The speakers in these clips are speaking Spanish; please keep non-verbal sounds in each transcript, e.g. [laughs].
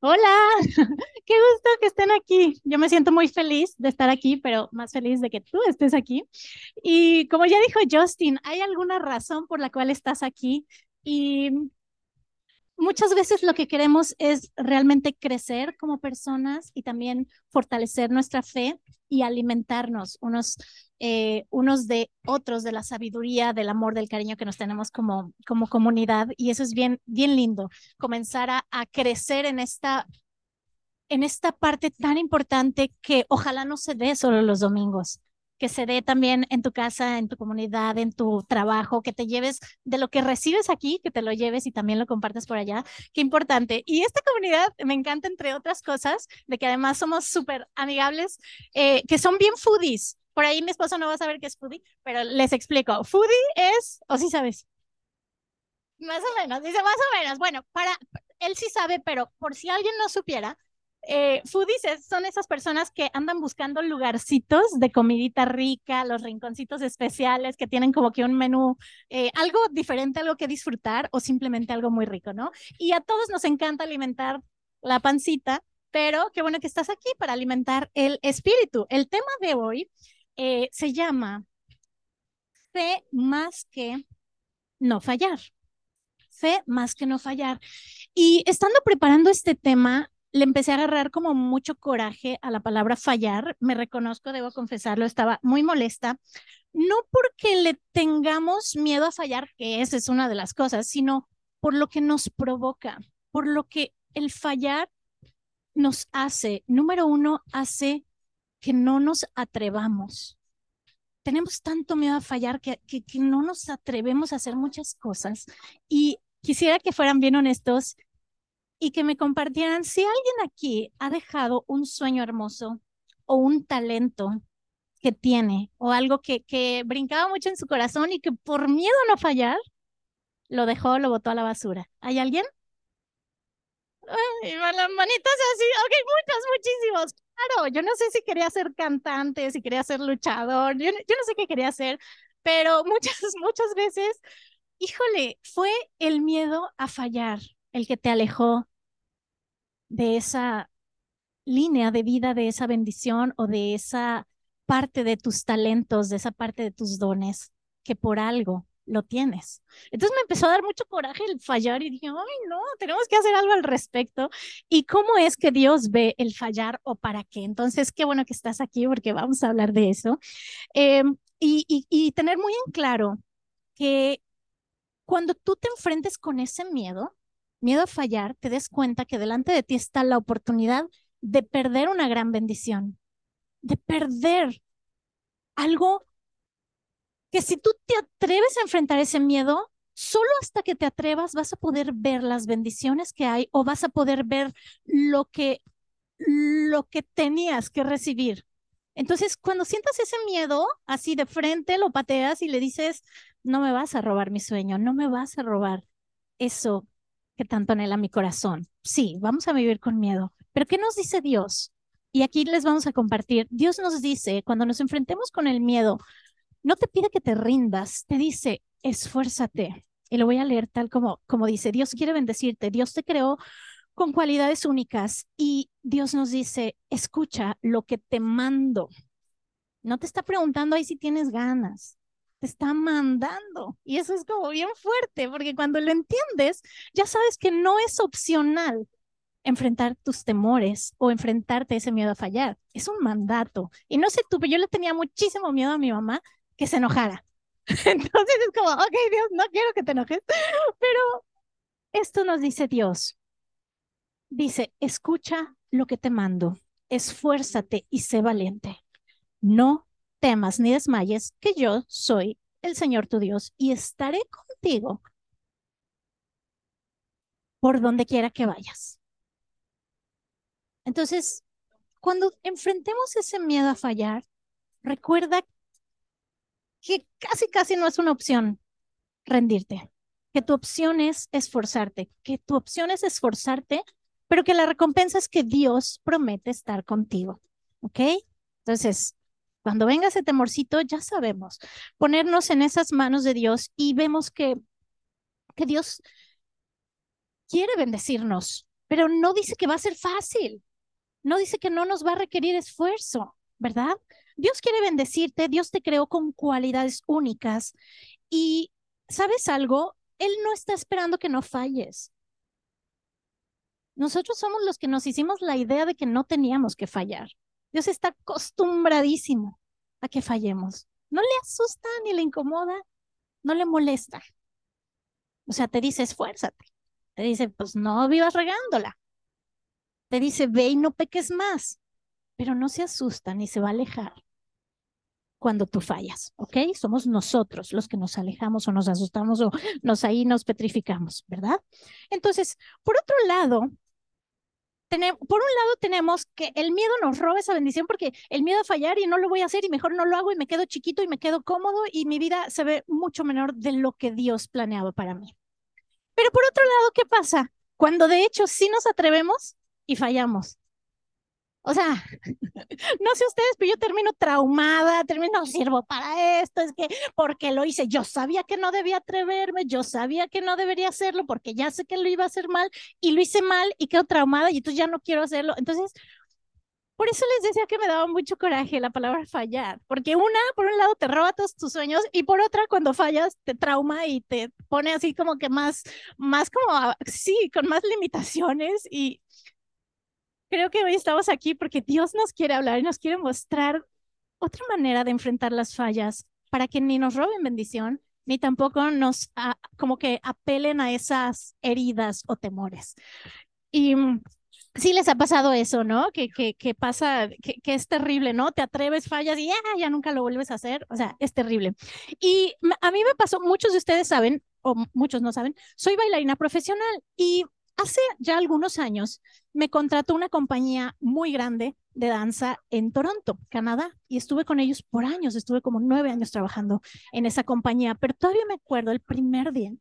Hola, [laughs] qué gusto que estén aquí. Yo me siento muy feliz de estar aquí, pero más feliz de que tú estés aquí. Y como ya dijo Justin, ¿hay alguna razón por la cual estás aquí? Y muchas veces lo que queremos es realmente crecer como personas y también fortalecer nuestra fe y alimentarnos unos, eh, unos de otros de la sabiduría, del amor, del cariño que nos tenemos como, como comunidad. Y eso es bien, bien lindo, comenzar a, a crecer en esta, en esta parte tan importante que ojalá no se dé solo los domingos que se dé también en tu casa, en tu comunidad, en tu trabajo, que te lleves de lo que recibes aquí, que te lo lleves y también lo compartas por allá. Qué importante. Y esta comunidad me encanta, entre otras cosas, de que además somos súper amigables, eh, que son bien foodies. Por ahí mi esposo no va a saber qué es foodie, pero les explico. Foodie es, o sí sabes. Más o menos, dice más o menos. Bueno, para él sí sabe, pero por si alguien no supiera, eh, son esas personas que andan buscando lugarcitos de comidita rica, los rinconcitos especiales que tienen como que un menú, eh, algo diferente, algo que disfrutar o simplemente algo muy rico, ¿no? Y a todos nos encanta alimentar la pancita, pero qué bueno que estás aquí para alimentar el espíritu. El tema de hoy eh, se llama fe más que no fallar. Fe más que no fallar. Y estando preparando este tema, le empecé a agarrar como mucho coraje a la palabra fallar. Me reconozco, debo confesarlo, estaba muy molesta. No porque le tengamos miedo a fallar, que esa es una de las cosas, sino por lo que nos provoca, por lo que el fallar nos hace. Número uno, hace que no nos atrevamos. Tenemos tanto miedo a fallar que, que, que no nos atrevemos a hacer muchas cosas. Y quisiera que fueran bien honestos y que me compartieran si alguien aquí ha dejado un sueño hermoso o un talento que tiene o algo que, que brincaba mucho en su corazón y que por miedo a no fallar, lo dejó, lo botó a la basura. ¿Hay alguien? Ay, las manitas así, ok, muchos, muchísimos. Claro, yo no sé si quería ser cantante, si quería ser luchador, yo, yo no sé qué quería hacer, pero [laughs] muchas, muchas veces, híjole, fue el miedo a fallar el que te alejó de esa línea de vida, de esa bendición o de esa parte de tus talentos, de esa parte de tus dones, que por algo lo tienes. Entonces me empezó a dar mucho coraje el fallar y dije, ay, no, tenemos que hacer algo al respecto. ¿Y cómo es que Dios ve el fallar o para qué? Entonces, qué bueno que estás aquí porque vamos a hablar de eso. Eh, y, y, y tener muy en claro que cuando tú te enfrentes con ese miedo, miedo a fallar, te des cuenta que delante de ti está la oportunidad de perder una gran bendición, de perder algo que si tú te atreves a enfrentar ese miedo, solo hasta que te atrevas vas a poder ver las bendiciones que hay o vas a poder ver lo que lo que tenías que recibir. Entonces, cuando sientas ese miedo, así de frente lo pateas y le dices, no me vas a robar mi sueño, no me vas a robar eso que tanto anhela mi corazón. Sí, vamos a vivir con miedo. Pero ¿qué nos dice Dios? Y aquí les vamos a compartir. Dios nos dice, cuando nos enfrentemos con el miedo, no te pide que te rindas, te dice, esfuérzate. Y lo voy a leer tal como, como dice, Dios quiere bendecirte, Dios te creó con cualidades únicas y Dios nos dice, escucha lo que te mando. No te está preguntando ahí si tienes ganas, te está mandando. Y eso es como bien fuerte, porque cuando lo entiendes, ya sabes que no es opcional enfrentar tus temores o enfrentarte a ese miedo a fallar. Es un mandato. Y no sé tú, pero yo le tenía muchísimo miedo a mi mamá que se enojara. [laughs] Entonces es como, ok, Dios, no quiero que te enojes, pero esto nos dice Dios. Dice, escucha lo que te mando, esfuérzate y sé valiente. No temas ni desmayes, que yo soy el Señor tu Dios y estaré contigo por donde quiera que vayas. Entonces, cuando enfrentemos ese miedo a fallar, recuerda que casi, casi no es una opción rendirte, que tu opción es esforzarte, que tu opción es esforzarte, pero que la recompensa es que Dios promete estar contigo. ¿Ok? Entonces, cuando venga ese temorcito, ya sabemos, ponernos en esas manos de Dios y vemos que, que Dios quiere bendecirnos, pero no dice que va a ser fácil. No dice que no nos va a requerir esfuerzo, ¿verdad? Dios quiere bendecirte, Dios te creó con cualidades únicas y ¿sabes algo? Él no está esperando que no falles. Nosotros somos los que nos hicimos la idea de que no teníamos que fallar. Dios está acostumbradísimo a que fallemos. No le asusta ni le incomoda, no le molesta. O sea, te dice, esfuérzate. Te dice, pues no vivas regándola. Te dice, ve y no peques más. Pero no se asusta ni se va a alejar cuando tú fallas, ¿ok? Somos nosotros los que nos alejamos o nos asustamos o nos ahí nos petrificamos, ¿verdad? Entonces, por otro lado, por un lado tenemos que el miedo nos roba esa bendición porque el miedo a fallar y no lo voy a hacer y mejor no lo hago y me quedo chiquito y me quedo cómodo y mi vida se ve mucho menor de lo que Dios planeaba para mí. Pero por otro lado, ¿qué pasa? Cuando de hecho sí nos atrevemos y fallamos. O sea, no sé ustedes, pero yo termino traumada, termino, no sirvo para esto, es que porque lo hice, yo sabía que no debía atreverme, yo sabía que no debería hacerlo porque ya sé que lo iba a hacer mal y lo hice mal y quedo traumada y entonces ya no quiero hacerlo. Entonces, por eso les decía que me daba mucho coraje la palabra fallar, porque una, por un lado, te roba todos tus sueños y por otra, cuando fallas, te trauma y te pone así como que más, más como, sí, con más limitaciones y creo que hoy estamos aquí porque Dios nos quiere hablar y nos quiere mostrar otra manera de enfrentar las fallas para que ni nos roben bendición, ni tampoco nos ah, como que apelen a esas heridas o temores. Y mm, sí les ha pasado eso, ¿no? Que, que, que pasa, que, que, es terrible, ¿no? Te atreves, fallas y ya, ya nunca lo vuelves a hacer. O sea, es terrible. Y a mí me pasó, muchos de ustedes saben, o muchos no saben, soy bailarina profesional y Hace ya algunos años me contrató una compañía muy grande de danza en Toronto, Canadá, y estuve con ellos por años, estuve como nueve años trabajando en esa compañía, pero todavía me acuerdo el primer día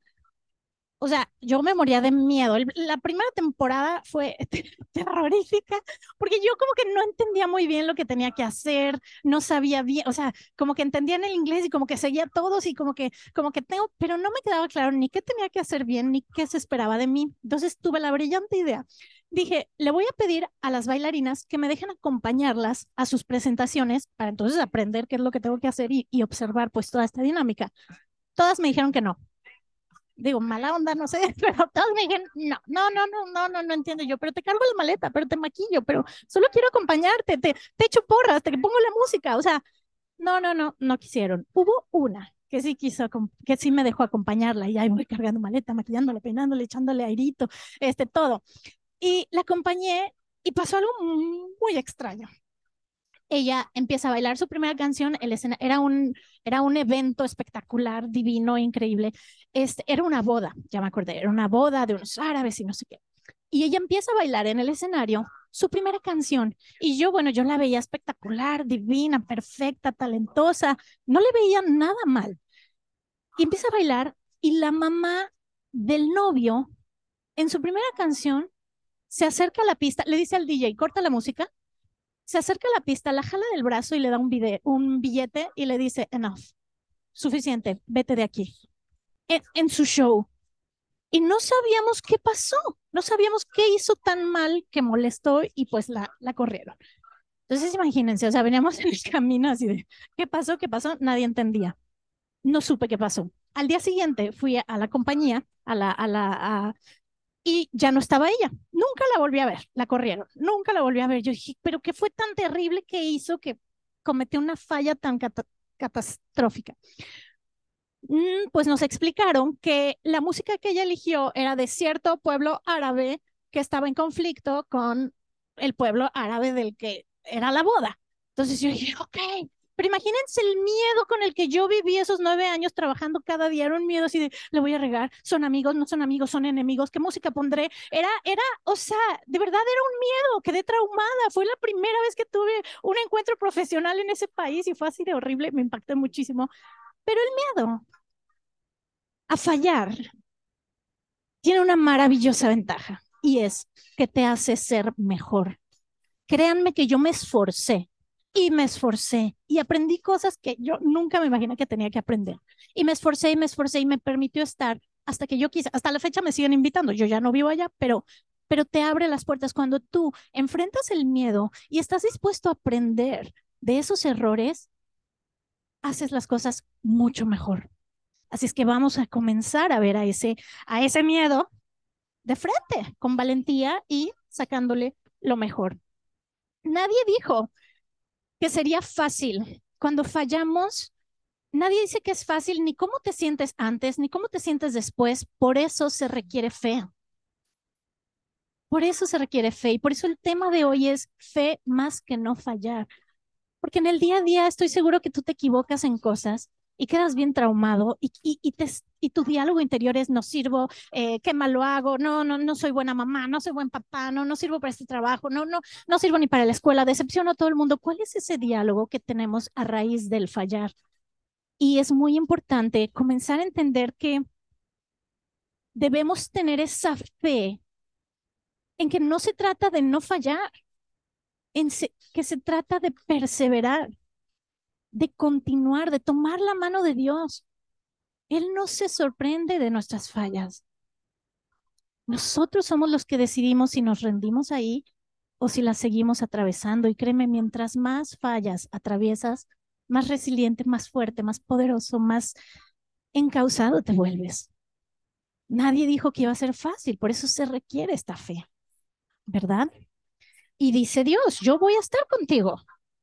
o sea, yo me moría de miedo. La primera temporada fue [laughs] terrorífica porque yo como que no entendía muy bien lo que tenía que hacer, no sabía bien, o sea, como que entendía en el inglés y como que seguía todos y como que, como que tengo, pero no me quedaba claro ni qué tenía que hacer bien ni qué se esperaba de mí. Entonces tuve la brillante idea. Dije, le voy a pedir a las bailarinas que me dejen acompañarlas a sus presentaciones para entonces aprender qué es lo que tengo que hacer y, y observar pues toda esta dinámica. Todas me dijeron que no, digo, mala onda, no sé, [laughs] pero todos me dijeron, no, no, no, no, no, no, no entiendo yo, pero te cargo la maleta, pero te maquillo, pero solo quiero acompañarte, te, te echo porras, te pongo la música, o sea, no, no, no, no quisieron. Hubo una que sí quiso, que sí me dejó acompañarla y ahí voy cargando maleta, maquillándola, peinándole, echándole airito, este, todo. Y la acompañé y pasó algo muy extraño ella empieza a bailar su primera canción, el escena, era, un, era un evento espectacular, divino, increíble. Este, era una boda, ya me acordé, era una boda de unos árabes y no sé qué. Y ella empieza a bailar en el escenario su primera canción. Y yo, bueno, yo la veía espectacular, divina, perfecta, talentosa, no le veía nada mal. Y empieza a bailar y la mamá del novio, en su primera canción, se acerca a la pista, le dice al DJ, corta la música se acerca a la pista, la jala del brazo y le da un, un billete y le dice, enough, suficiente, vete de aquí. En, su show. Y no sabíamos qué pasó, no sabíamos qué hizo tan mal que molestó y pues la, la corrieron. Entonces imagínense, o sea, veníamos en el camino así de, ¿qué pasó? ¿Qué pasó? Nadie entendía. No supe qué pasó. Al día siguiente fui a, la compañía, a la, a la, y ya no estaba ella. Nunca la volví a ver, la corrieron, nunca la volví a ver. Yo dije, pero ¿qué fue tan terrible que hizo que cometió una falla tan catastrófica? Mm, pues nos explicaron que la música que ella eligió era de cierto pueblo árabe que estaba en conflicto con el pueblo árabe del que era la boda. Entonces yo dije, ok, pero imagínense el miedo con el que yo viví esos nueve años trabajando cada día. Era un miedo así de, le voy a regar, son amigos, no son amigos, son enemigos, ¿qué música pondré? Era, era, o sea, de verdad era un miedo, quedé traumada. Fue la primera vez que tuve un encuentro profesional en ese país y fue así de horrible, me impactó muchísimo. Pero el miedo a fallar tiene una maravillosa ventaja y es que te hace ser mejor. Créanme que yo me esforcé y me esforcé y aprendí cosas que yo nunca me imaginé que tenía que aprender. Y me esforcé y me esforcé y me permitió estar hasta que yo quise. Hasta la fecha me siguen invitando. Yo ya no vivo allá, pero pero te abre las puertas cuando tú enfrentas el miedo y estás dispuesto a aprender de esos errores, haces las cosas mucho mejor. Así es que vamos a comenzar a ver a ese, a ese miedo de frente, con valentía y sacándole lo mejor. Nadie dijo que sería fácil. Cuando fallamos, nadie dice que es fácil ni cómo te sientes antes, ni cómo te sientes después. Por eso se requiere fe. Por eso se requiere fe. Y por eso el tema de hoy es fe más que no fallar. Porque en el día a día estoy seguro que tú te equivocas en cosas y quedas bien traumado y, y, te, y tu diálogo interior es no sirvo, eh, qué mal lo hago, no, no, no soy buena mamá, no soy buen papá, no, no sirvo para este trabajo, no, no, no sirvo ni para la escuela, decepciono a todo el mundo. ¿Cuál es ese diálogo que tenemos a raíz del fallar? Y es muy importante comenzar a entender que debemos tener esa fe en que no se trata de no fallar, en que se trata de perseverar de continuar, de tomar la mano de Dios. Él no se sorprende de nuestras fallas. Nosotros somos los que decidimos si nos rendimos ahí o si las seguimos atravesando. Y créeme, mientras más fallas atraviesas, más resiliente, más fuerte, más poderoso, más encausado te vuelves. Nadie dijo que iba a ser fácil, por eso se requiere esta fe, ¿verdad? Y dice Dios, yo voy a estar contigo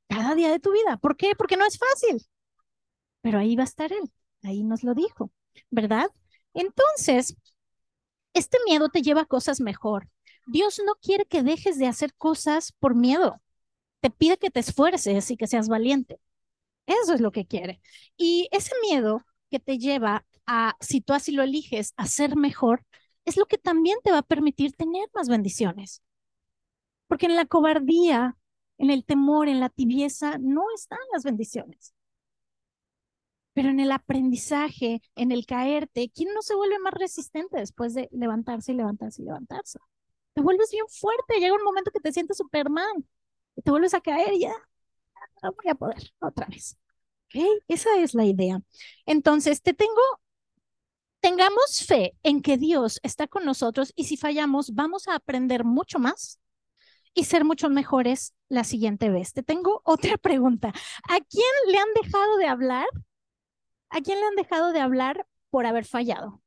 cada día de tu vida. ¿Por qué? Porque no es fácil. Pero ahí va a estar Él, ahí nos lo dijo, ¿verdad? Entonces, este miedo te lleva a cosas mejor. Dios no quiere que dejes de hacer cosas por miedo. Te pide que te esfuerces y que seas valiente. Eso es lo que quiere. Y ese miedo que te lleva a, si tú así lo eliges, a ser mejor, es lo que también te va a permitir tener más bendiciones. Porque en la cobardía en el temor, en la tibieza, no están las bendiciones. Pero en el aprendizaje, en el caerte, ¿quién no se vuelve más resistente después de levantarse y levantarse y levantarse? Te vuelves bien fuerte, llega un momento que te sientes Superman y te vuelves a caer y ya, no voy a poder otra vez. ¿Ok? Esa es la idea. Entonces, te tengo, tengamos fe en que Dios está con nosotros y si fallamos, vamos a aprender mucho más y ser mucho mejores la siguiente vez. Te tengo otra [laughs] pregunta. ¿A quién le han dejado de hablar? ¿A quién le han dejado de hablar por haber fallado?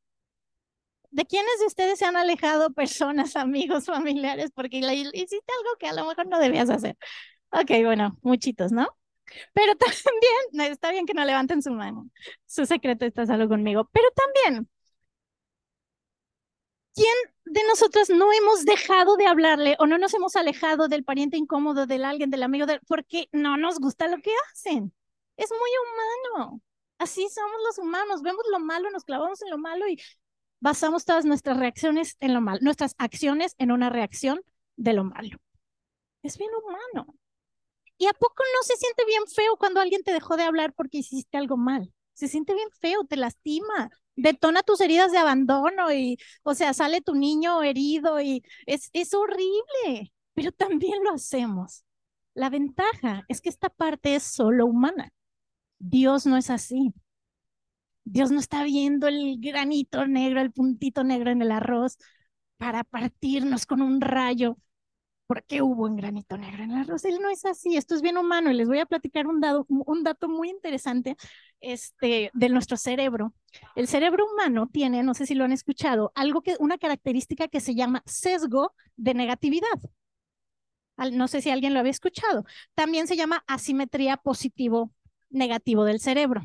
¿De quiénes de ustedes se han alejado [laughs] personas, amigos, familiares, porque hiciste algo que a lo mejor no debías hacer? Ok, bueno, muchitos, ¿no? Pero [laughs] también, está bien que no levanten su mano. Su secreto está solo conmigo. Pero también, ¿quién de nosotros no hemos dejado de hablarle o no nos hemos alejado del pariente incómodo, del alguien, del amigo, porque no nos gusta lo que hacen? Es muy humano. Así somos los humanos. Vemos lo malo, nos clavamos en lo malo y basamos todas nuestras reacciones en lo malo, nuestras acciones en una reacción de lo malo. Es bien humano. ¿Y a poco no se siente bien feo cuando alguien te dejó de hablar porque hiciste algo mal? Se siente bien feo, te lastima, detona tus heridas de abandono y, o sea, sale tu niño herido y es, es horrible, pero [laughs] también lo hacemos. La ventaja es que esta parte es solo humana. Dios no es así. Dios no está viendo el granito negro, el puntito negro en el arroz para partirnos con un rayo ¿por qué hubo un granito negro en la rosa? Él no es así, esto es bien humano y les voy a platicar un, dado, un dato muy interesante este, de nuestro cerebro. El cerebro humano tiene, no sé si lo han escuchado, algo que, una característica que se llama sesgo de negatividad. No sé si alguien lo había escuchado. También se llama asimetría positivo-negativo del cerebro.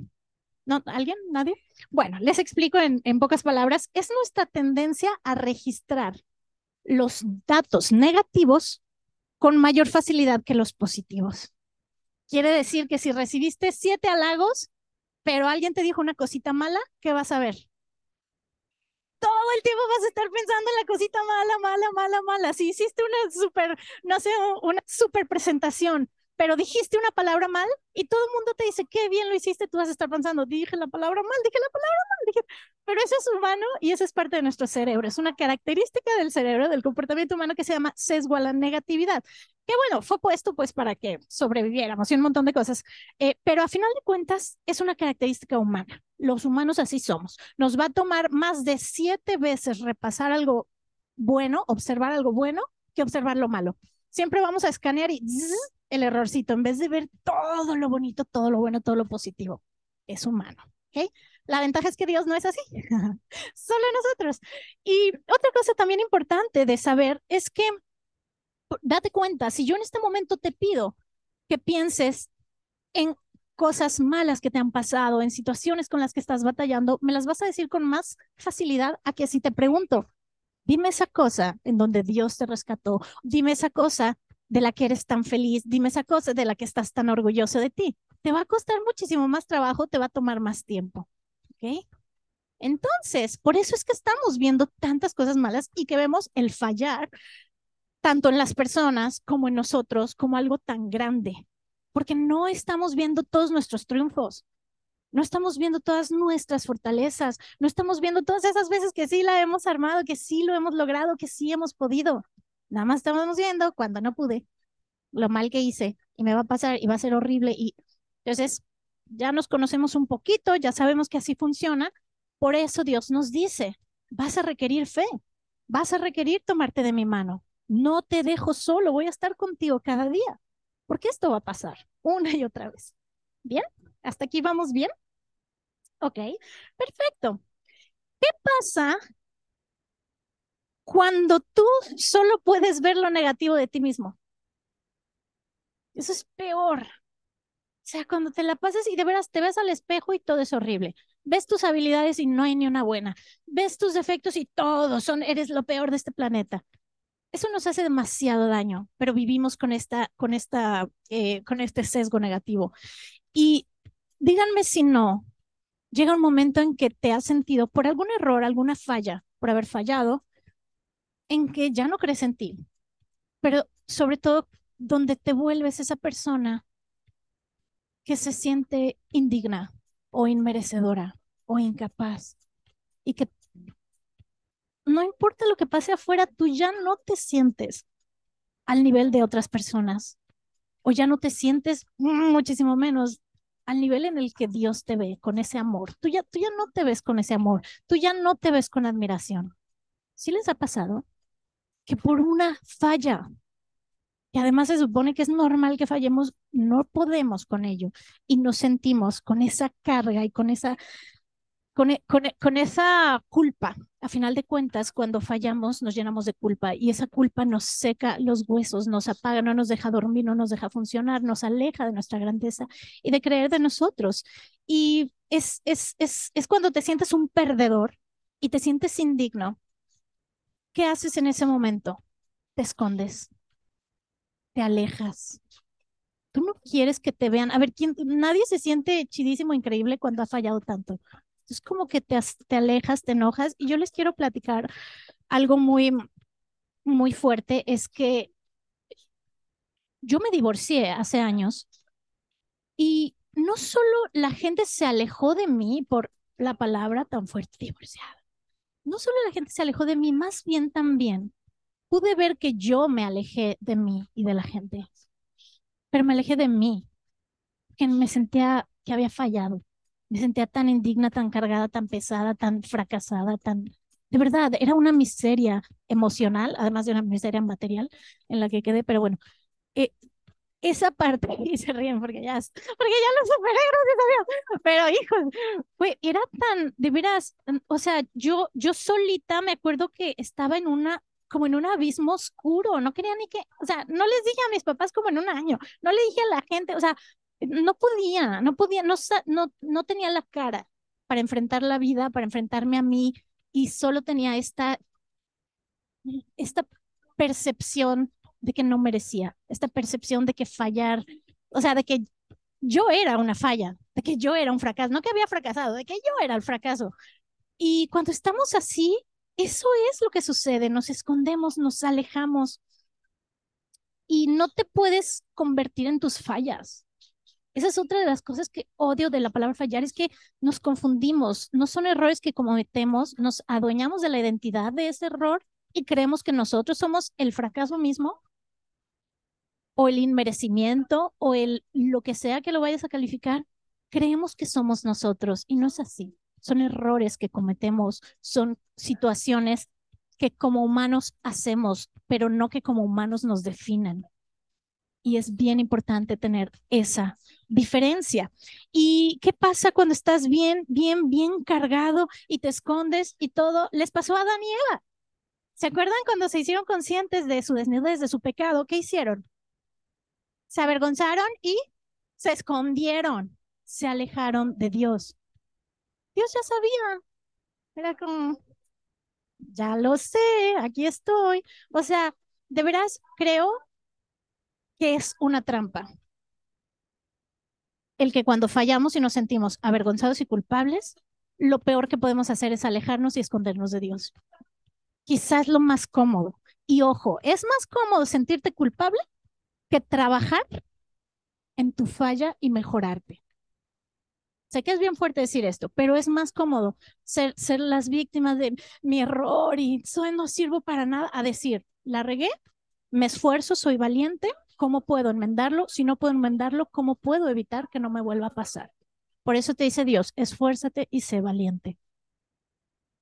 ¿No? ¿Alguien? ¿Nadie? Bueno, les explico en pocas palabras. Es nuestra tendencia a registrar los datos negativos con mayor facilidad que los positivos. Quiere decir que si recibiste siete halagos, pero alguien te dijo una cosita mala, ¿qué vas a ver? Todo el tiempo vas a estar pensando en la cosita mala, mala, mala, mala. Si hiciste una super, no sé, una super presentación, pero dijiste una palabra mal y todo el mundo te dice, qué bien lo hiciste, tú vas a estar pensando, dije la palabra mal, dije la palabra mal, dije... pero eso es humano y eso es parte de nuestro cerebro, es una característica del cerebro, del comportamiento humano que se llama sesgo a la negatividad, que bueno, fue puesto pues para que sobreviviéramos y un montón de cosas, eh, pero a final de cuentas es una característica humana, los humanos así somos, nos va a tomar más de siete veces repasar algo bueno, observar algo bueno, que observar lo malo. Siempre vamos a escanear y el errorcito, en vez de ver todo lo bonito, todo lo bueno, todo lo positivo. Es humano. ¿ok? La ventaja es que Dios no es así, [laughs] solo nosotros. Y otra cosa también importante de saber es que, date cuenta, si yo en este momento te pido que pienses en cosas malas que te han pasado, en situaciones con las que estás batallando, me las vas a decir con más facilidad a que si te pregunto, dime esa cosa en donde Dios te rescató, dime esa cosa de la que eres tan feliz, dime esa cosa de la que estás tan orgulloso de ti. Te va a costar muchísimo más trabajo, te va a tomar más tiempo. ¿Ok? Entonces, por eso es que estamos viendo tantas cosas malas y que vemos el fallar tanto en las personas como en nosotros como algo tan grande, porque no estamos viendo todos nuestros triunfos, no estamos viendo todas nuestras fortalezas, no estamos viendo todas esas veces que sí la hemos armado, que sí lo hemos logrado, que sí hemos podido. Nada más estamos viendo cuando no pude, lo mal que hice y me va a pasar y va a ser horrible. Y entonces ya nos conocemos un poquito, ya sabemos que así funciona. Por eso Dios nos dice, vas a requerir fe, vas a requerir tomarte de mi mano. No te dejo solo, voy a estar contigo cada día porque esto va a pasar una y otra vez. ¿Bien? ¿Hasta aquí vamos bien? Ok, perfecto. ¿Qué pasa cuando tú solo puedes ver lo negativo de ti mismo? Eso es peor. O sea, cuando te la pasas y de veras te ves al espejo y todo es horrible. Ves tus habilidades y no hay ni una buena. Ves tus defectos y todos son, eres lo peor de este planeta eso nos hace demasiado daño, pero vivimos con, esta, con, esta, eh, con este sesgo negativo. Y díganme si no, llega un momento en que te has sentido por algún error, alguna falla, por haber fallado, en que ya no crees en ti, pero sobre todo donde te vuelves esa persona que se siente indigna o inmerecedora o incapaz y que no importa lo que pase afuera, tú ya no te sientes al nivel de otras personas o ya no te sientes muchísimo menos al nivel en el que Dios te ve con ese amor. Tú ya, tú ya no te ves con ese amor, tú ya no te ves con admiración. ¿Sí les ha pasado que por una falla, que además se supone que es normal que fallemos, no podemos con ello y nos sentimos con esa carga y con esa con, e, con, e, con, esa culpa, a final de cuentas, cuando fallamos nos llenamos de culpa y esa culpa nos seca los huesos, nos apaga, no nos deja dormir, no nos deja funcionar, nos aleja de nuestra grandeza y de creer de nosotros. Y es, es, es, es cuando te sientes un perdedor y te sientes indigno. ¿Qué haces en ese momento? Te escondes, te alejas. Tú no quieres que te vean. A ver, ¿quién, nadie se siente chidísimo, increíble cuando ha fallado tanto es como que te, alejas, te enojas. Y yo les quiero platicar algo muy, muy fuerte, es que yo me divorcié hace años y no solo la gente se alejó de mí por la palabra tan fuerte, divorciada. No solo la gente se alejó de mí, más bien también pude ver que yo me alejé de mí y de la gente, pero me alejé de mí, que me sentía que había fallado. Me sentía tan indigna, tan cargada, tan pesada, tan fracasada, tan... De verdad, era una miseria emocional, además de una miseria material en la que quedé, pero bueno, eh, esa parte, [laughs] y se ríen porque ya, porque ya lo superé, gracias a Dios, pero hijos, fue, era tan, de veras, o sea, yo, yo solita me acuerdo que estaba en una, como en un abismo oscuro, no quería ni que, o sea, no les dije a mis papás como en un año, no le dije a la gente, o sea, no podía, no podía, no, no, no tenía la cara para enfrentar la vida, para enfrentarme a mí y solo tenía esta, esta percepción de que no merecía, esta percepción de que fallar, o sea, de que yo era una falla, de que yo era un fracaso, no que había fracasado, de que yo era el fracaso. Y cuando estamos así, eso es lo que sucede, nos escondemos, nos alejamos y no te puedes convertir en tus fallas. Esa es otra de las cosas que odio de la palabra fallar, es que nos confundimos. No son errores que cometemos, nos adueñamos de la identidad de ese error y creemos que nosotros somos el fracaso mismo o el inmerecimiento o el lo que sea que lo vayas a calificar. Creemos que somos nosotros y no es así. Son errores que cometemos, son situaciones que como humanos hacemos, pero no que como humanos nos definan. Y es bien importante tener esa diferencia. ¿Y qué pasa cuando estás bien, bien, bien cargado y te escondes y todo? Les pasó a Eva. ¿Se acuerdan cuando se hicieron conscientes de su desnudez, de su pecado? ¿Qué hicieron? Se avergonzaron y se escondieron, se alejaron de Dios. Dios ya sabía. Era como, ya lo sé, aquí estoy. O sea, de veras creo que es una trampa. El que cuando fallamos y nos sentimos avergonzados y culpables, lo peor que podemos hacer es alejarnos y escondernos de Dios. Quizás lo más cómodo. Y ojo, es más cómodo sentirte culpable que trabajar en tu falla y mejorarte. Sé que es bien fuerte decir esto, pero es más cómodo ser, ser las víctimas de mi error y soy, no sirvo para nada a decir, la regué, me esfuerzo, soy valiente, ¿cómo puedo enmendarlo? Si no puedo enmendarlo, ¿cómo puedo evitar que no me vuelva a pasar? Por eso te dice Dios, esfuérzate y sé valiente.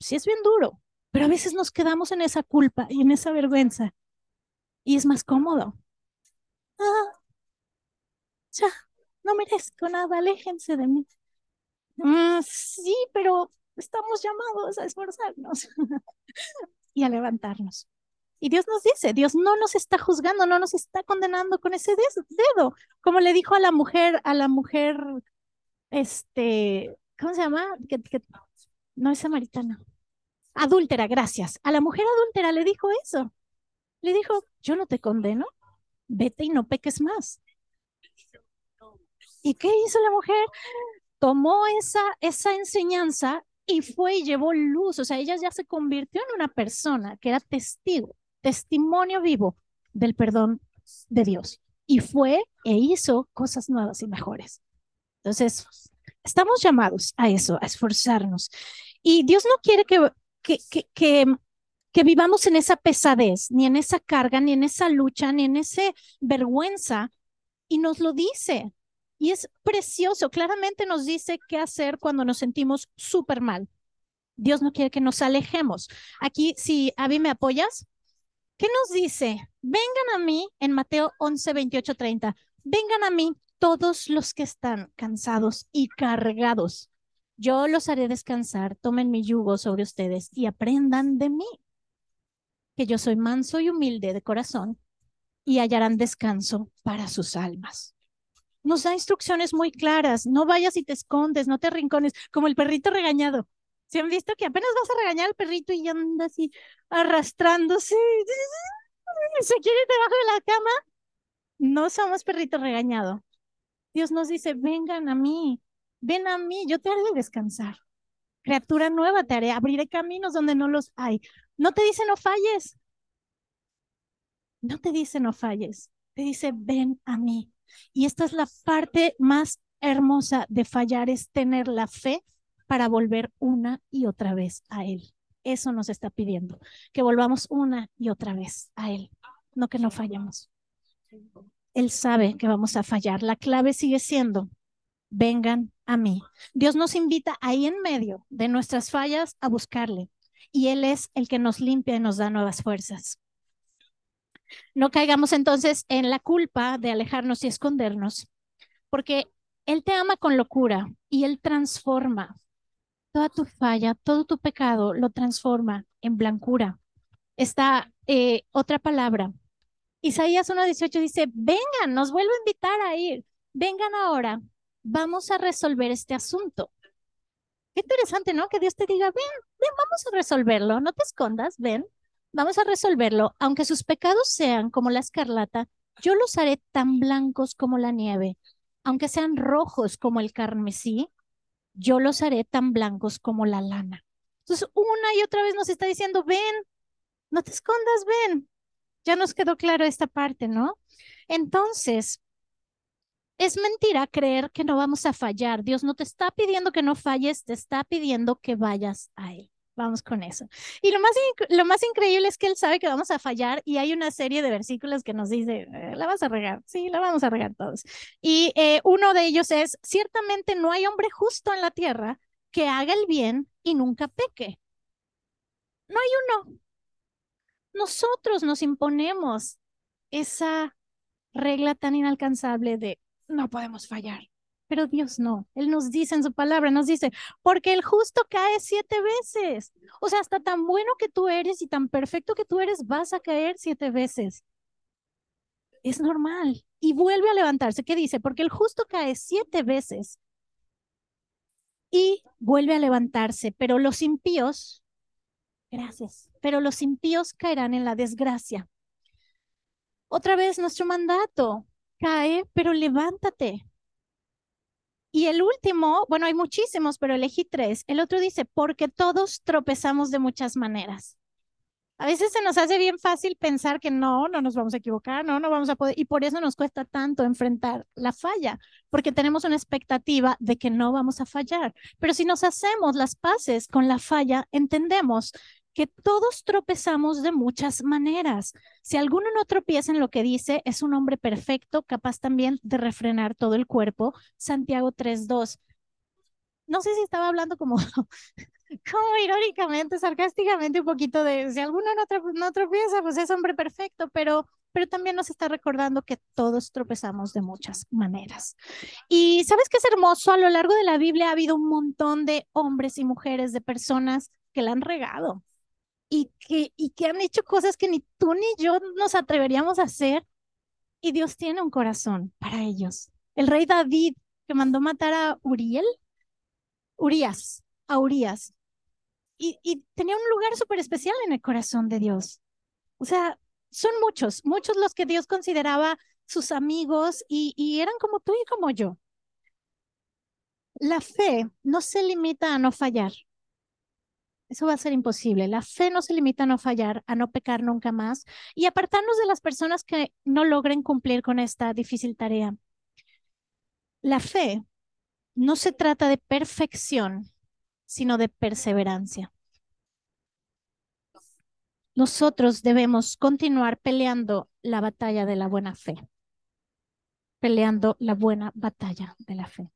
Sí es bien duro, pero a veces nos quedamos en esa culpa y en esa vergüenza y es más cómodo. Ah, ya, no merezco nada, aléjense de mí. Mm, sí, pero estamos llamados a esforzarnos [laughs] y a levantarnos. Y Dios nos dice, Dios no nos está juzgando, no nos está condenando con ese dedo, como le dijo a la mujer, a la mujer, este, ¿cómo se llama? Que, no es samaritana. Adúltera, gracias. A la mujer adúltera le dijo eso. Le dijo, yo no te condeno, vete y no peques más. ¿Y qué hizo la mujer? tomó esa, esa enseñanza y fue y llevó luz, o sea, ella ya se convirtió en una persona que era testigo, testimonio vivo del perdón de Dios. Y fue e hizo cosas nuevas y mejores. Entonces, estamos llamados a eso, a esforzarnos. Y Dios no quiere que, que, que, que, que vivamos en esa pesadez, ni en esa carga, ni en esa lucha, ni en esa vergüenza. Y nos lo dice, y es precioso, claramente nos dice qué hacer cuando nos sentimos súper mal. Dios no quiere que nos alejemos. Aquí, si Abby me apoyas, ¿qué nos dice? Vengan a mí en Mateo 11, 28, 30. Vengan a mí todos los que están cansados y cargados. Yo los haré descansar, tomen mi yugo sobre ustedes y aprendan de mí, que yo soy manso y humilde de corazón, y hallarán descanso para sus almas nos da instrucciones muy claras. No vayas y te escondes, no te rincones, como el perrito regañado. ¿Se han visto que apenas vas a regañar al perrito y anda así arrastrándose? [laughs] ¿Se quiere debajo de la cama? No somos perrito regañado. Dios nos dice, vengan a mí, ven a mí, yo te haré descansar. Criatura nueva te haré, abriré caminos donde no los hay. No te dice no falles. No te dice no falles. Te dice, ven a mí. Y esta es la parte más hermosa de fallar, es tener la fe para volver una y otra vez a Él. Eso nos está pidiendo, que volvamos una y otra vez a Él, no que no fallemos. Él sabe que vamos a fallar. La clave sigue siendo, vengan a mí. Dios nos invita ahí en medio de nuestras fallas a buscarle. Y Él es el que nos limpia y nos da nuevas fuerzas. No caigamos entonces en la culpa de alejarnos y escondernos, porque Él te ama con locura y Él transforma toda tu falla, todo tu pecado, lo transforma en blancura. Está eh, otra palabra. Isaías 1.18 dice, vengan, nos vuelvo a invitar a ir, vengan ahora, vamos a resolver este asunto. Qué interesante, ¿no? Que Dios te diga, ven, ven, vamos a resolverlo, no te escondas, ven, Vamos a resolverlo. Aunque sus pecados sean como la escarlata, yo los haré tan blancos como la nieve. Aunque sean rojos como el carmesí, yo los haré tan blancos como la lana. Entonces, una y otra vez nos está diciendo, ven, no te escondas, ven. Ya nos quedó claro esta parte, ¿no? Entonces, es mentira creer que no vamos a fallar. Dios no te está pidiendo que no falles, te está pidiendo que vayas a Él. Vamos con eso. Y lo más, lo más increíble es que él sabe que vamos a fallar y hay una serie de versículos que nos dice, eh, la vas a regar, sí, la vamos a regar todos. Y eh, uno de ellos es, ciertamente no hay hombre justo en la tierra que haga el bien y nunca peque. No hay uno. Nosotros nos imponemos esa regla tan inalcanzable de no podemos fallar. Pero Dios no. Él nos dice en su palabra, nos dice, porque el justo cae siete veces. O sea, hasta tan bueno que tú eres y tan perfecto que tú eres, vas a caer siete veces. Es normal. Y vuelve a levantarse. ¿Qué dice? Porque el justo cae siete veces y vuelve a levantarse, pero los impíos, gracias, pero los impíos caerán en la desgracia. Otra vez nuestro mandato, cae, pero levántate. Y el último, bueno, hay muchísimos, pero elegí tres. El otro dice, porque todos tropezamos de muchas maneras. A veces se nos hace bien fácil pensar que no, no nos vamos a equivocar, no, no vamos a poder, y por eso nos cuesta tanto enfrentar la falla, porque tenemos una expectativa de que no vamos a fallar. Pero si nos hacemos las paces con la falla, entendemos que todos tropezamos de muchas maneras. Si alguno no tropieza en lo que dice, es un hombre perfecto, capaz también de refrenar todo el cuerpo. Santiago 3.2. No sé si estaba hablando como, [laughs] como irónicamente, sarcásticamente, un poquito de si alguno no, tropieza, pues es hombre perfecto, pero pero también nos está recordando que todos tropezamos de muchas maneras. Y sabes qué es hermoso, a lo largo de la Biblia ha habido un montón de hombres y mujeres, de personas que la han regado, y que, y que han hecho cosas que ni tú ni yo nos atreveríamos a hacer. Y Dios tiene un corazón para ellos. El rey David, que mandó matar a Uriel, Urias, a Urias, y, y tenía un lugar súper especial en el corazón de Dios. O sea, son muchos, muchos los que Dios consideraba sus amigos y, y eran como tú y como yo. La fe no se limita a no fallar. Eso va a ser imposible. La fe no se limita a no fallar, a no pecar nunca más y apartarnos de las personas que no logren cumplir con esta difícil tarea. La fe no se trata de perfección, sino de perseverancia. Nosotros debemos continuar peleando la batalla de la buena fe, peleando la buena batalla de la fe.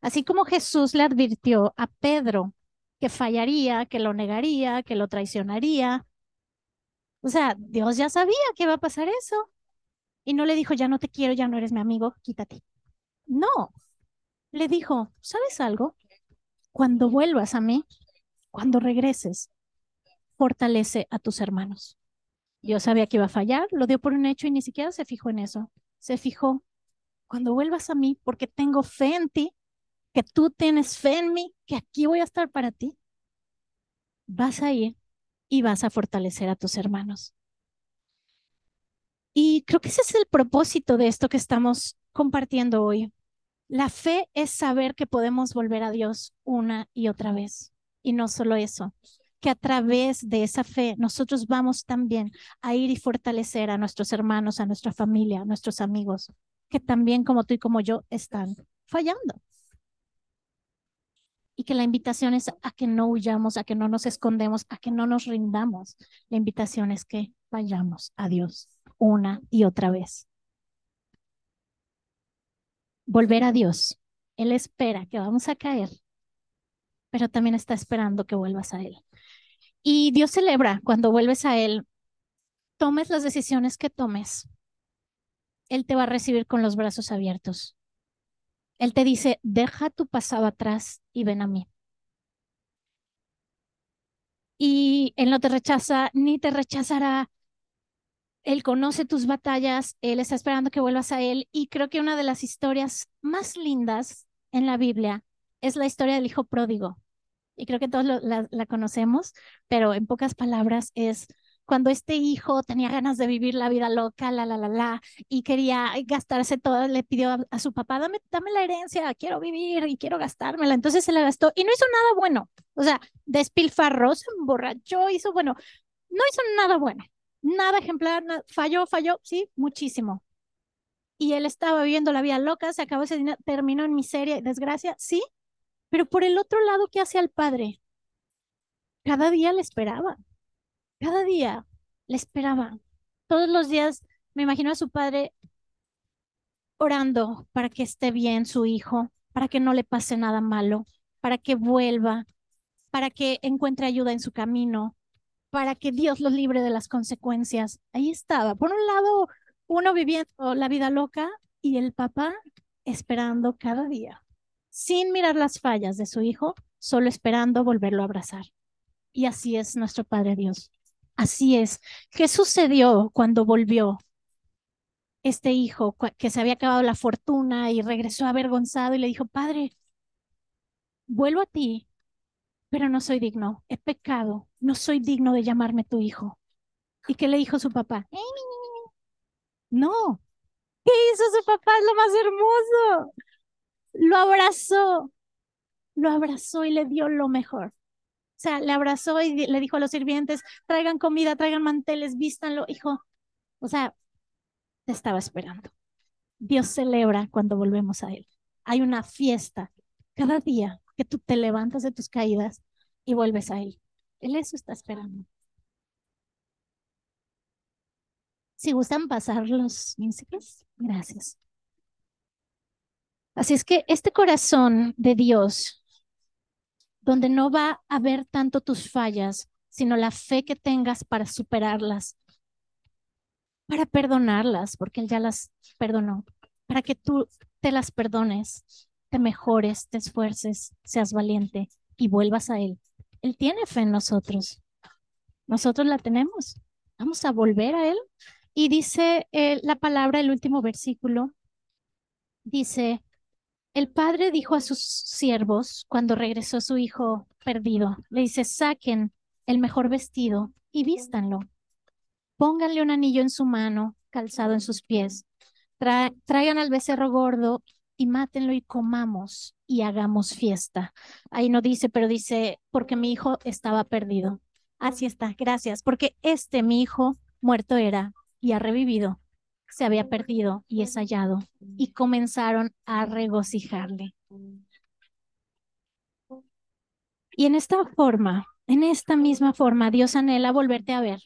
Así como Jesús le advirtió a Pedro que fallaría, que lo negaría, que lo traicionaría. O sea, Dios ya sabía que iba a pasar eso. Y no le dijo, ya no te quiero, ya no eres mi amigo, quítate. No, le dijo, ¿sabes algo? Cuando vuelvas a mí, cuando regreses, fortalece a tus hermanos. Yo sabía que iba a fallar, lo dio por un hecho y ni siquiera se fijó en eso. Se fijó, cuando vuelvas a mí, porque tengo fe en ti, que tú tienes fe en mí, que aquí voy a estar para ti, vas a ir y vas a fortalecer a tus hermanos. Y creo que ese es el propósito de esto que estamos compartiendo hoy. La fe es saber que podemos volver a Dios una y otra vez. Y no solo eso, que a través de esa fe nosotros vamos también a ir y fortalecer a nuestros hermanos, a nuestra familia, a nuestros amigos, que también como tú y como yo están fallando y que la invitación es a que no huyamos, a que no nos escondemos, a que no nos rindamos. La invitación es que vayamos a Dios una y otra vez. Volver a Dios. Él espera que vamos a caer, pero también está esperando que vuelvas a Él. Y Dios celebra cuando vuelves a Él, tomes las decisiones que tomes. Él te va a recibir con los brazos abiertos. Él te dice, deja tu pasado atrás y ven a mí. Y Él no te rechaza ni te rechazará. Él conoce tus batallas, Él está esperando que vuelvas a Él. Y creo que una de las historias más lindas en la Biblia es la historia del hijo pródigo. Y creo que todos la, conocemos, pero en pocas palabras es cuando este hijo tenía ganas de vivir la vida loca, la, la, la, la, y quería gastarse todo, le pidió a, su papá, dame, dame la herencia, quiero vivir y quiero gastármela. Entonces se la gastó y no hizo nada bueno. O sea, despilfarró, se emborrachó, hizo, bueno, no hizo nada bueno, nada ejemplar, falló, falló, sí, muchísimo. Y él estaba viviendo la vida loca, se acabó ese dinero, terminó en miseria y desgracia, sí, pero por el otro lado, ¿qué hacía el padre? Cada día le esperaba cada día le esperaba. Todos los días me imagino a su padre orando para que esté bien su hijo, para que no le pase nada malo, para que vuelva, para que encuentre ayuda en su camino. para que Dios los libre de las consecuencias. Ahí estaba. Por un lado, uno viviendo la vida loca y el papá esperando cada día, sin mirar las fallas de su hijo, solo esperando volverlo a abrazar. Y así es nuestro Padre Dios. Así es. ¿Qué sucedió cuando volvió este hijo que se había acabado la fortuna y regresó avergonzado y le dijo, Padre, vuelvo a ti, pero no soy digno, he pecado, no soy digno de llamarme tu hijo. ¿Y qué le dijo su papá? No, ¿qué hizo su papá? Es lo más hermoso. Lo abrazó, lo abrazó y le dio lo mejor. Sea, le abrazó y le dijo a los sirvientes, traigan comida, traigan manteles, vístanlo, hijo. O sea, te estaba esperando. Dios celebra cuando volvemos a Él. Hay una fiesta cada día que tú te levantas de tus caídas y vuelves a Él. Él eso está esperando. Si gustan pasar los músicos, gracias. Así es que este corazón de Dios, donde no va a ver tanto tus fallas, sino la fe que tengas para superarlas, para perdonarlas, porque Él ya las perdonó, para que tú te las perdones, te mejores, te esfuerces, seas valiente y vuelvas a Él. Él tiene fe en nosotros. Nosotros la tenemos. Vamos a volver a Él y dice eh, la palabra, el último versículo, dice, el padre dijo a sus siervos cuando regresó su hijo perdido, le dice, saquen el mejor vestido y vístanlo. Pónganle un anillo en su mano, calzado en sus pies. traigan al becerro gordo y mátenlo y comamos y hagamos fiesta. Ahí no dice, pero dice, porque mi hijo estaba perdido. Así está, gracias, porque este mi hijo muerto era y ha revivido, se había perdido y es hallado, y comenzaron a regocijarle. Y en esta forma, en esta misma forma, Dios anhela volverte a ver.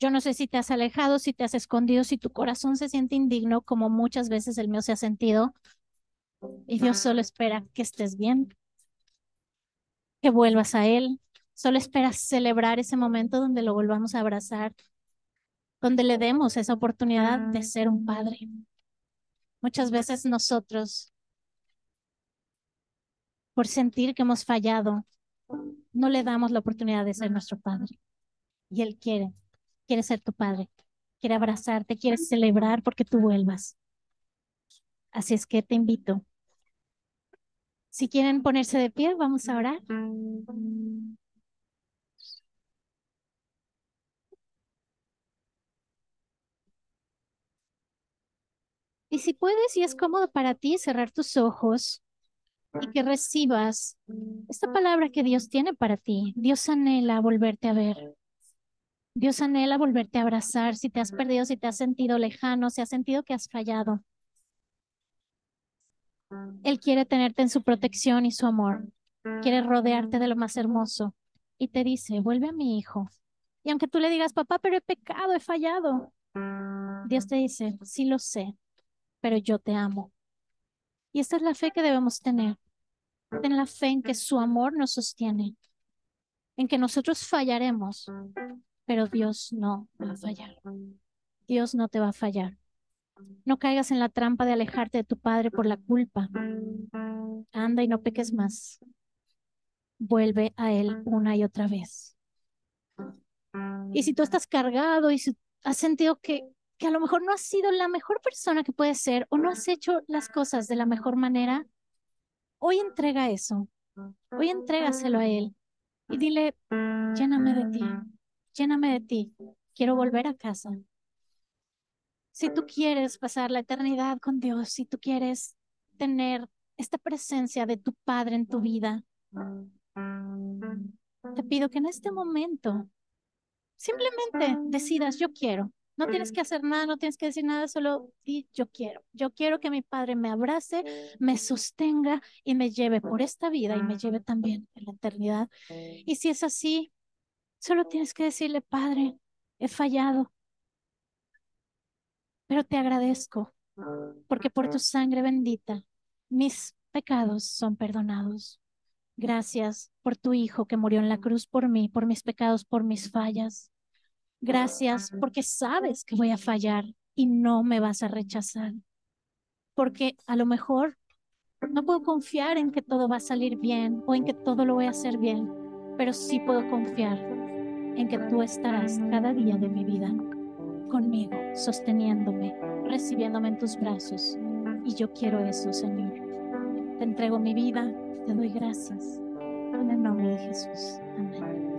Yo no sé si te has alejado, si te has escondido, si tu corazón se siente indigno, como muchas veces el mío se ha sentido, y Dios solo espera que estés bien, que vuelvas a Él, solo espera celebrar ese momento donde lo volvamos a abrazar, donde le demos esa oportunidad de ser un padre. Muchas veces nosotros, por sentir que hemos fallado, no le damos la oportunidad de ser nuestro padre. Y Él quiere, quiere ser tu padre, quiere abrazarte, quiere celebrar porque tú vuelvas. Así es que te invito. Si quieren ponerse de pie, vamos a orar. Y si puedes y es cómodo para ti cerrar tus ojos y que recibas esta palabra que Dios tiene para ti. Dios anhela volverte a ver. Dios anhela volverte a abrazar si te has perdido, si te has sentido lejano, si has sentido que has fallado. Él quiere tenerte en su protección y su amor. Quiere rodearte de lo más hermoso. Y te dice, vuelve a mi hijo. Y aunque tú le digas, papá, pero he pecado, he fallado. Dios te dice, sí lo sé, pero yo te amo. Y esta es la fe que debemos tener. Ten la fe en que su amor nos sostiene, en que nosotros fallaremos, pero Dios no va a fallar. Dios no te va a fallar. No caigas en la trampa de alejarte de tu Padre por la culpa. Anda y no peques más. Vuelve a Él una y otra vez. Y si tú estás cargado y si has sentido que que a lo mejor no has sido la mejor persona que puedes ser o no has hecho las cosas de la mejor manera, hoy entrega eso. Hoy entrégaselo a Él y dile, lléname de ti, lléname de ti. Quiero volver a casa. Si tú quieres pasar la eternidad con Dios, si tú quieres tener esta presencia de tu Padre en tu vida, te pido que en este momento simplemente decidas, yo quiero, no tienes que hacer nada, no tienes que decir nada, solo di yo quiero. Yo quiero que mi Padre me abrace, me sostenga y me lleve por esta vida y me lleve también en la eternidad. Y si es así, solo tienes que decirle, Padre, he fallado, pero te agradezco porque por tu sangre bendita mis pecados son perdonados. Gracias por tu Hijo que murió en la cruz por mí, por mis pecados, por mis fallas. Gracias porque sabes que voy a fallar y no me vas a rechazar. Porque a lo mejor no puedo confiar en que todo va a salir bien o en que todo lo voy a hacer bien, pero sí puedo confiar en que tú estarás cada día de mi vida conmigo, sosteniéndome, recibiéndome en tus brazos. Y yo quiero eso, Señor. Te entrego mi vida, te doy gracias. En el nombre de Jesús. Amén.